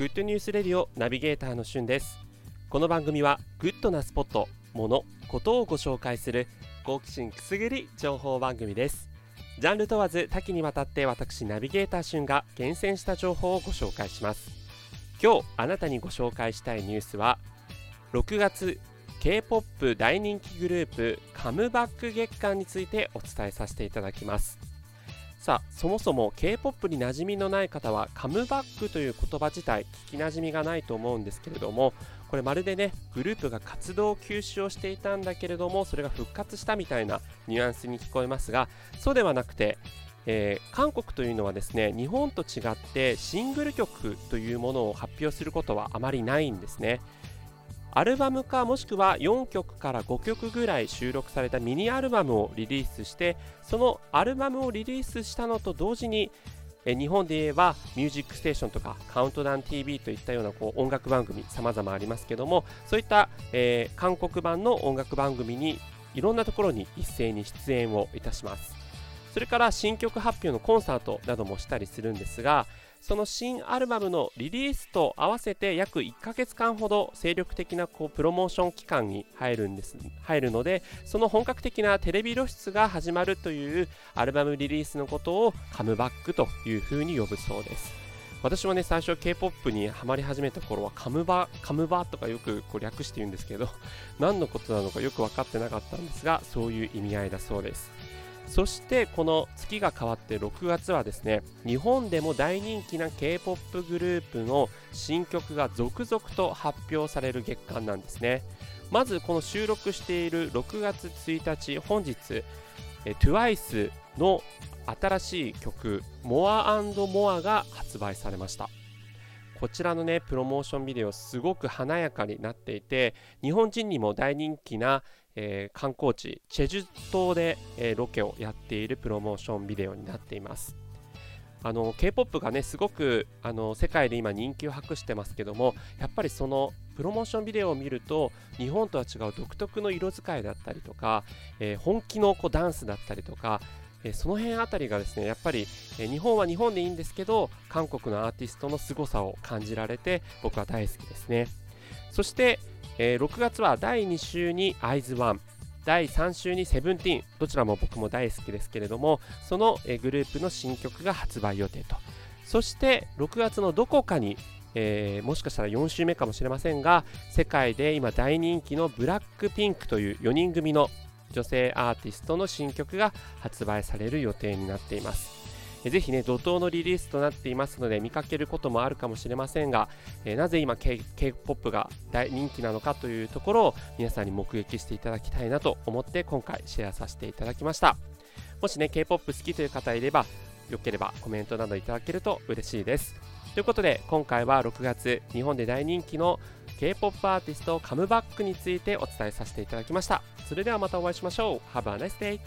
Good News Radio ナビゲーターのしゅんです。この番組はグッドなスポット、もの、ことをご紹介する好奇心くすぐり情報番組です。ジャンル問わず多岐にわたって私ナビゲーターしゅんが厳選した情報をご紹介します。今日あなたにご紹介したいニュースは6月 K-POP 大人気グループカムバック月間についてお伝えさせていただきます。さあそもそも K-POP に馴染みのない方はカムバックという言葉自体聞き馴染みがないと思うんですけれどもこれまるでねグループが活動休止をしていたんだけれどもそれが復活したみたいなニュアンスに聞こえますがそうではなくてえー、韓国というのはですね日本と違ってシングル曲というものを発表することはあまりないんですね。アルバムかもしくは4曲から5曲ぐらい収録されたミニアルバムをリリースしてそのアルバムをリリースしたのと同時にえ日本で言えば「ミュージックステーション」とか「カウントダウン TV」といったようなこう音楽番組さまざまありますけどもそういった、えー、韓国版の音楽番組にいろんなところに一斉に出演をいたします。それから新曲発表のコンサートなどもしたりするんですがその新アルバムのリリースと合わせて約1ヶ月間ほど精力的なこうプロモーション期間に入るんです入るのでその本格的なテレビ露出が始まるというアルバムリリースのことをカムバックというふうに呼ぶそうです。私もね最初 K-POP にハマり始めた頃はカムバカムバとかよくこう略して言うんですけど何のことなのかよく分かってなかったんですがそういう意味合いだそうです。そしてこの月が変わって6月はですね日本でも大人気な K-POP グループの新曲が続々と発表される月間なんですね。まずこの収録している6月1日本日 TWICE の新しい曲 More More が発売されました。こちらのねプロモーションビデオすごく華やかになっていて日本人にも大人気なえー、観光地チェジュ島で、えー、ロケをやっているプロモーションビデオになっています。あの K-POP がねすごくあの世界で今人気を博してますけどもやっぱりそのプロモーションビデオを見ると日本とは違う独特の色使いだったりとか、えー、本気のこうダンスだったりとか、え、その辺あたりがですねやっぱり、え、日本は日本でいいんですけど韓国のアーティストの凄さを感じられて僕は大好きですね。そして、えー、6月は第2週に IZONE 第3週にセブンティーンどちらも僕も大好きですけれどもその、え、グループの新曲が発売予定と。そして6月のどこかにえー、もしかしたら4週目かもしれませんが世界で今大人気のブラックピンクという4人組の女性アーティストの新曲が発売される予定になっていますぜひね、怒涛のリリースとなっていますので、見かけることもあるかもしれませんが、えー、なぜ今 K-POP が大人気なのかというところを皆さんに目撃していただきたいなと思って今回シェアさせていただきました。もしね、K-POP 好きという方いれば、よければコメントなどいただけると嬉しいです。ということで、今回は6月、日本で大人気の K-POP アーティストカムバックについてお伝えさせていただきました。それではまたお会いしましょう。Have a nice day!